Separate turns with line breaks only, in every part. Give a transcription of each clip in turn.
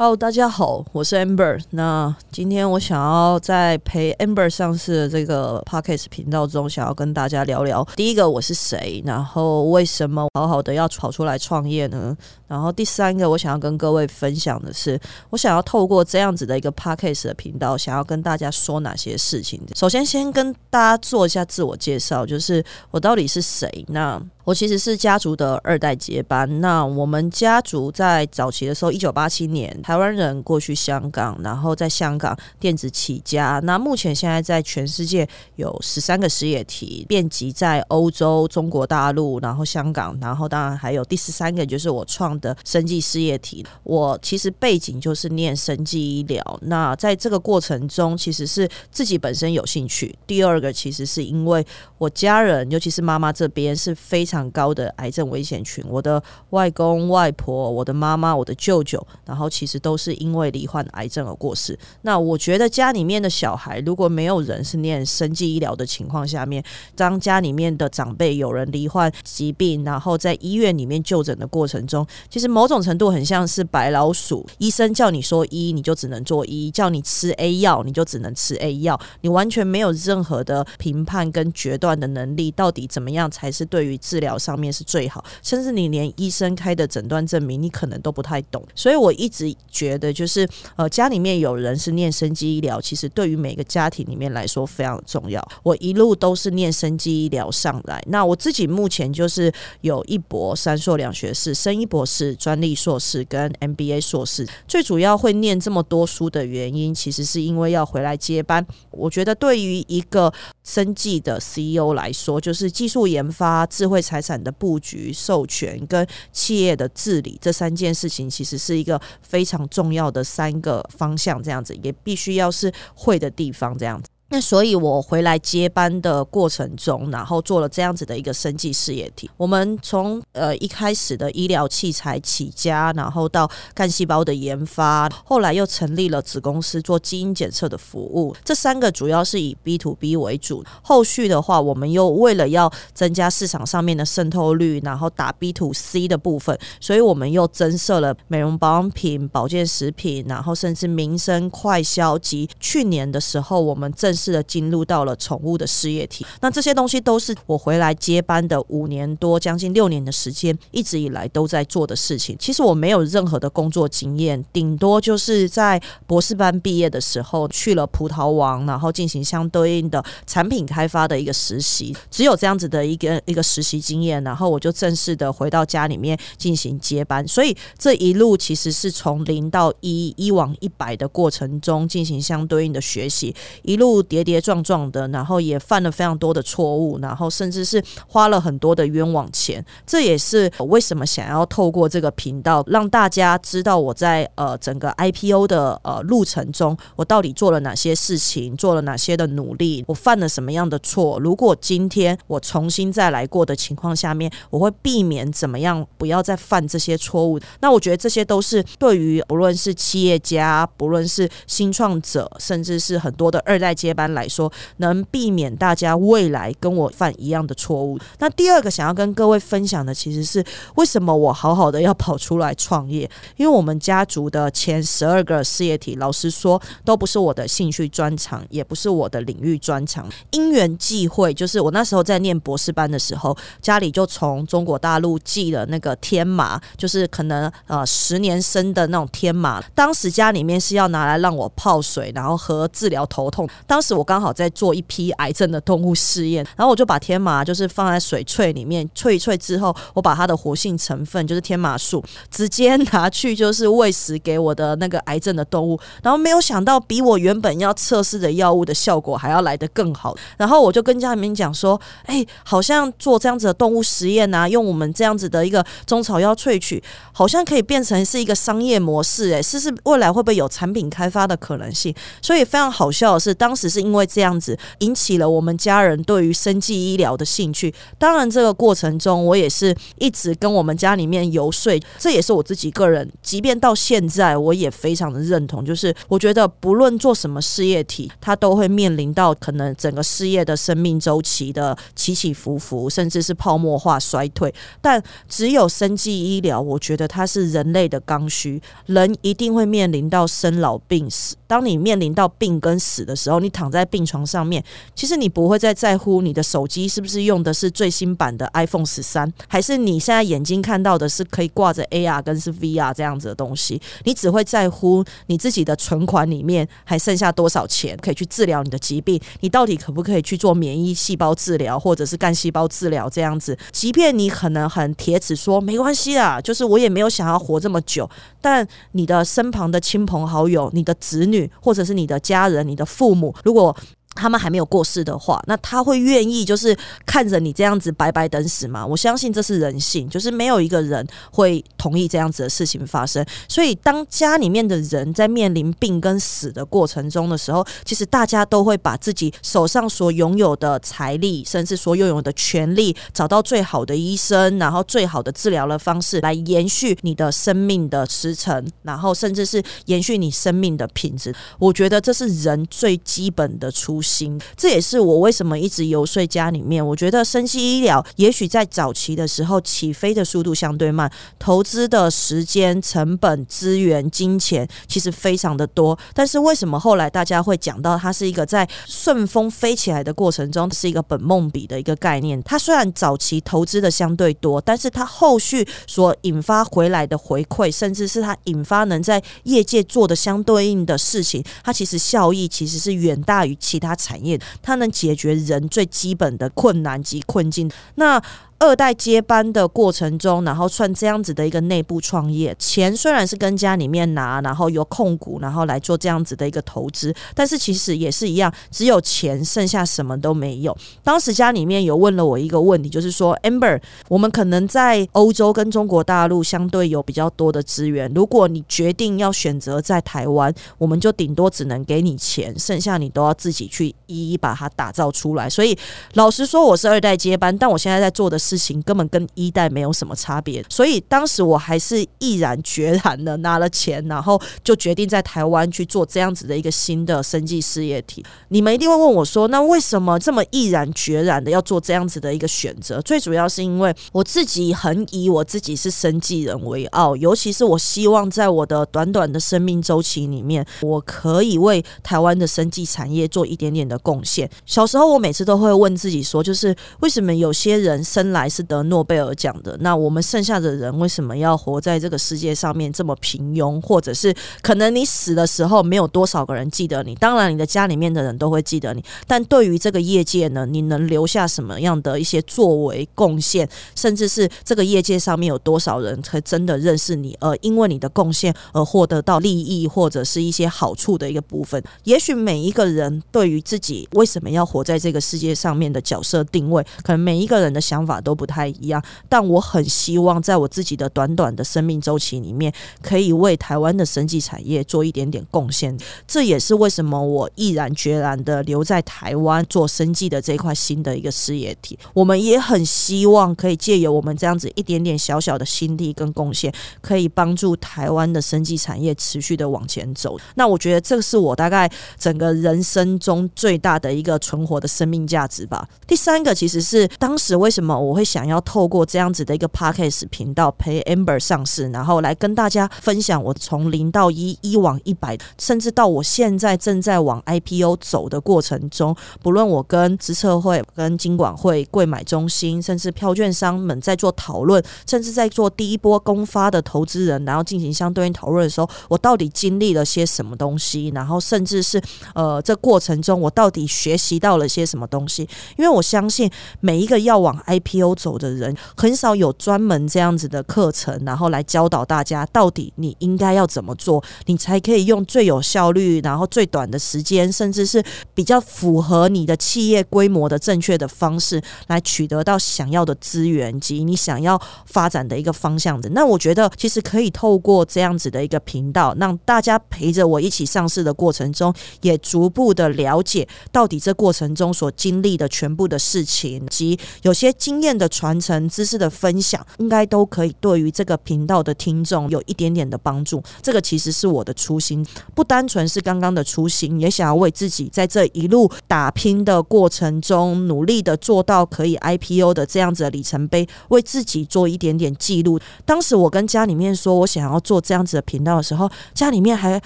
Hello，大家好，我是 Amber。那今天我想要在陪 Amber 上市的这个 Podcast 频道中，想要跟大家聊聊。第一个，我是谁？然后为什么好好的要跑出来创业呢？然后第三个，我想要跟各位分享的是，我想要透过这样子的一个 Podcast 的频道，想要跟大家说哪些事情。首先，先跟大家做一下自我介绍，就是我到底是谁？那我其实是家族的二代接班。那我们家族在早期的时候，一九八七年，台湾人过去香港，然后在香港电子起家。那目前现在在全世界有十三个事业体，遍及在欧洲、中国大陆，然后香港，然后当然还有第十三个就是我创的生技事业体。我其实背景就是念生技医疗。那在这个过程中，其实是自己本身有兴趣。第二个，其实是因为我家人，尤其是妈妈这边是非常。非常高的癌症危险群，我的外公外婆、我的妈妈、我的舅舅，然后其实都是因为罹患癌症而过世。那我觉得家里面的小孩如果没有人是念生计医疗的情况下面，当家里面的长辈有人罹患疾病，然后在医院里面就诊的过程中，其实某种程度很像是白老鼠。医生叫你说医，你就只能做医；叫你吃 A 药，你就只能吃 A 药。你完全没有任何的评判跟决断的能力，到底怎么样才是对于治疗？上面是最好，甚至你连医生开的诊断证明，你可能都不太懂。所以我一直觉得，就是呃，家里面有人是念生机医疗，其实对于每个家庭里面来说非常重要。我一路都是念生机医疗上来，那我自己目前就是有一博三硕两学士，生医博士、专利硕士跟 MBA 硕士。最主要会念这么多书的原因，其实是因为要回来接班。我觉得对于一个生技的 CEO 来说，就是技术研发、智慧财产。的布局、授权跟企业的治理这三件事情，其实是一个非常重要的三个方向，这样子也必须要是会的地方，这样子。那所以，我回来接班的过程中，然后做了这样子的一个生计事业体。我们从呃一开始的医疗器材起家，然后到干细胞的研发，后来又成立了子公司做基因检测的服务。这三个主要是以 B to B 为主。后续的话，我们又为了要增加市场上面的渗透率，然后打 B to C 的部分，所以我们又增设了美容保养品、保健食品，然后甚至民生快销及去年的时候，我们正式的进入到了宠物的事业体，那这些东西都是我回来接班的五年多，将近六年的时间，一直以来都在做的事情。其实我没有任何的工作经验，顶多就是在博士班毕业的时候去了葡萄王，然后进行相对应的产品开发的一个实习，只有这样子的一个一个实习经验，然后我就正式的回到家里面进行接班。所以这一路其实是从零到一，一往一百的过程中进行相对应的学习，一路。跌跌撞撞的，然后也犯了非常多的错误，然后甚至是花了很多的冤枉钱。这也是我为什么想要透过这个频道，让大家知道我在呃整个 IPO 的呃路程中，我到底做了哪些事情，做了哪些的努力，我犯了什么样的错。如果今天我重新再来过的情况下面，我会避免怎么样，不要再犯这些错误。那我觉得这些都是对于不论是企业家，不论是新创者，甚至是很多的二代接班。般来说，能避免大家未来跟我犯一样的错误。那第二个想要跟各位分享的，其实是为什么我好好的要跑出来创业？因为我们家族的前十二个事业体，老实说，都不是我的兴趣专长，也不是我的领域专长。因缘际会，就是我那时候在念博士班的时候，家里就从中国大陆寄了那个天麻，就是可能呃十年生的那种天麻。当时家里面是要拿来让我泡水，然后喝治疗头痛。当时我刚好在做一批癌症的动物试验，然后我就把天麻就是放在水萃里面萃一萃之后，我把它的活性成分就是天麻素直接拿去就是喂食给我的那个癌症的动物，然后没有想到比我原本要测试的药物的效果还要来得更好。然后我就跟家里面讲说，哎，好像做这样子的动物实验啊，用我们这样子的一个中草药萃取，好像可以变成是一个商业模式，哎，试试未来会不会有产品开发的可能性？所以非常好笑的是，当时。是因为这样子引起了我们家人对于生计医疗的兴趣。当然，这个过程中我也是一直跟我们家里面游说，这也是我自己个人，即便到现在我也非常的认同，就是我觉得不论做什么事业体，它都会面临到可能整个事业的生命周期的起起伏伏，甚至是泡沫化衰退。但只有生计医疗，我觉得它是人类的刚需，人一定会面临到生老病死。当你面临到病跟死的时候，你躺在病床上面，其实你不会再在乎你的手机是不是用的是最新版的 iPhone 十三，还是你现在眼睛看到的是可以挂着 AR 跟是 VR 这样子的东西。你只会在乎你自己的存款里面还剩下多少钱可以去治疗你的疾病，你到底可不可以去做免疫细胞治疗或者是干细胞治疗这样子？即便你可能很铁齿说没关系啦，就是我也没有想要活这么久，但你的身旁的亲朋好友、你的子女。或者是你的家人、你的父母，如果。他们还没有过世的话，那他会愿意就是看着你这样子白白等死吗？我相信这是人性，就是没有一个人会同意这样子的事情发生。所以，当家里面的人在面临病跟死的过程中的时候，其实大家都会把自己手上所拥有的财力，甚至所拥有的权利，找到最好的医生，然后最好的治疗的方式，来延续你的生命的时程，然后甚至是延续你生命的品质。我觉得这是人最基本的出出。心，这也是我为什么一直游说家里面。我觉得生息医疗也许在早期的时候起飞的速度相对慢，投资的时间、成本、资源、金钱其实非常的多。但是为什么后来大家会讲到它是一个在顺风飞起来的过程中是一个本梦比的一个概念？它虽然早期投资的相对多，但是它后续所引发回来的回馈，甚至是它引发能在业界做的相对应的事情，它其实效益其实是远大于其他。产业，它能解决人最基本的困难及困境。那。二代接班的过程中，然后算这样子的一个内部创业，钱虽然是跟家里面拿，然后由控股，然后来做这样子的一个投资，但是其实也是一样，只有钱，剩下什么都没有。当时家里面有问了我一个问题，就是说，Amber，我们可能在欧洲跟中国大陆相对有比较多的资源，如果你决定要选择在台湾，我们就顶多只能给你钱，剩下你都要自己去一一把它打造出来。所以老实说，我是二代接班，但我现在在做的事情根本跟一代没有什么差别，所以当时我还是毅然决然的拿了钱，然后就决定在台湾去做这样子的一个新的生计事业体。你们一定会问我说，那为什么这么毅然决然的要做这样子的一个选择？最主要是因为我自己很以我自己是生计人为傲，尤其是我希望在我的短短的生命周期里面，我可以为台湾的生计产业做一点点的贡献。小时候我每次都会问自己说，就是为什么有些人生来还是得诺贝尔奖的，那我们剩下的人为什么要活在这个世界上面这么平庸？或者是可能你死的时候没有多少个人记得你，当然你的家里面的人都会记得你，但对于这个业界呢，你能留下什么样的一些作为贡献？甚至是这个业界上面有多少人才真的认识你，而因为你的贡献而获得到利益或者是一些好处的一个部分？也许每一个人对于自己为什么要活在这个世界上面的角色定位，可能每一个人的想法都。都不太一样，但我很希望在我自己的短短的生命周期里面，可以为台湾的生技产业做一点点贡献。这也是为什么我毅然决然的留在台湾做生技的这一块新的一个事业体。我们也很希望可以借由我们这样子一点点小小的心力跟贡献，可以帮助台湾的生技产业持续的往前走。那我觉得这是我大概整个人生中最大的一个存活的生命价值吧。第三个其实是当时为什么我会。会想要透过这样子的一个 podcast 频道陪 Amber 上市，然后来跟大家分享我从零到一、一往一百，甚至到我现在正在往 IPO 走的过程中，不论我跟资策会、跟金管会、贵买中心，甚至票券商们在做讨论，甚至在做第一波公发的投资人，然后进行相对应讨论的时候，我到底经历了些什么东西？然后甚至是呃，这过程中我到底学习到了些什么东西？因为我相信每一个要往 I P 溜走的人，很少有专门这样子的课程，然后来教导大家到底你应该要怎么做，你才可以用最有效率，然后最短的时间，甚至是比较符合你的企业规模的正确的方式，来取得到想要的资源及你想要发展的一个方向的。那我觉得其实可以透过这样子的一个频道，让大家陪着我一起上市的过程中，也逐步的了解到底这过程中所经历的全部的事情及有些经验的传承、知识的分享，应该都可以对于这个频道的听众有一点点的帮助。这个其实是我的初心，不单纯是刚刚的初心，也想要为自己在这一路打拼的过程中，努力的做到可以 IPO 的这样子的里程碑，为自己做一点点记录。当时我跟家里面说我想要做这样子的频道的时候，家里面还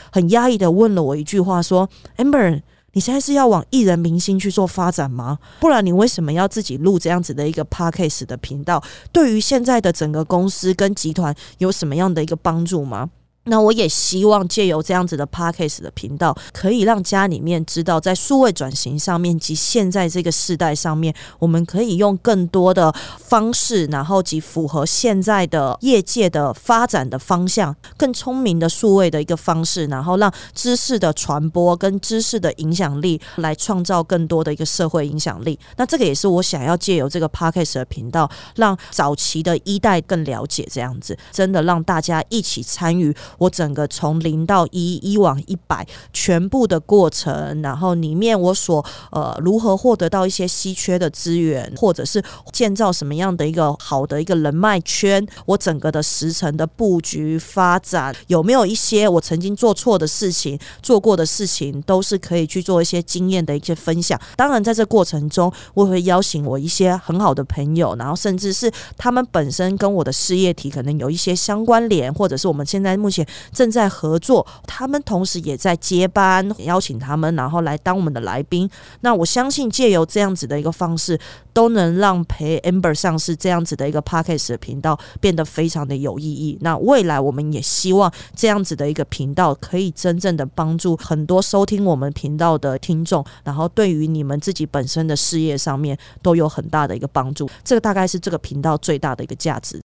很压抑的问了我一句话，说：“amber。”你现在是要往艺人明星去做发展吗？不然你为什么要自己录这样子的一个 podcast 的频道？对于现在的整个公司跟集团有什么样的一个帮助吗？那我也希望借由这样子的 podcast 的频道，可以让家里面知道，在数位转型上面及现在这个时代上面，我们可以用更多的方式，然后及符合现在的业界的发展的方向，更聪明的数位的一个方式，然后让知识的传播跟知识的影响力来创造更多的一个社会影响力。那这个也是我想要借由这个 podcast 的频道，让早期的一代更了解这样子，真的让大家一起参与。我整个从零到一，一往一百，全部的过程，然后里面我所呃如何获得到一些稀缺的资源，或者是建造什么样的一个好的一个人脉圈，我整个的时程的布局发展，有没有一些我曾经做错的事情，做过的事情，都是可以去做一些经验的一些分享。当然，在这过程中，我会邀请我一些很好的朋友，然后甚至是他们本身跟我的事业体可能有一些相关联，或者是我们现在目前正在合作，他们同时也在接班，邀请他们，然后来当我们的来宾。那我相信，借由这样子的一个方式，都能让陪 Amber 上市这样子的一个 Podcast 的频道变得非常的有意义。那未来我们也希望这样子的一个频道，可以真正的帮助很多收听我们频道的听众，然后对于你们自己本身的事业上面都有很大的一个帮助。这个大概是这个频道最大的一个价值。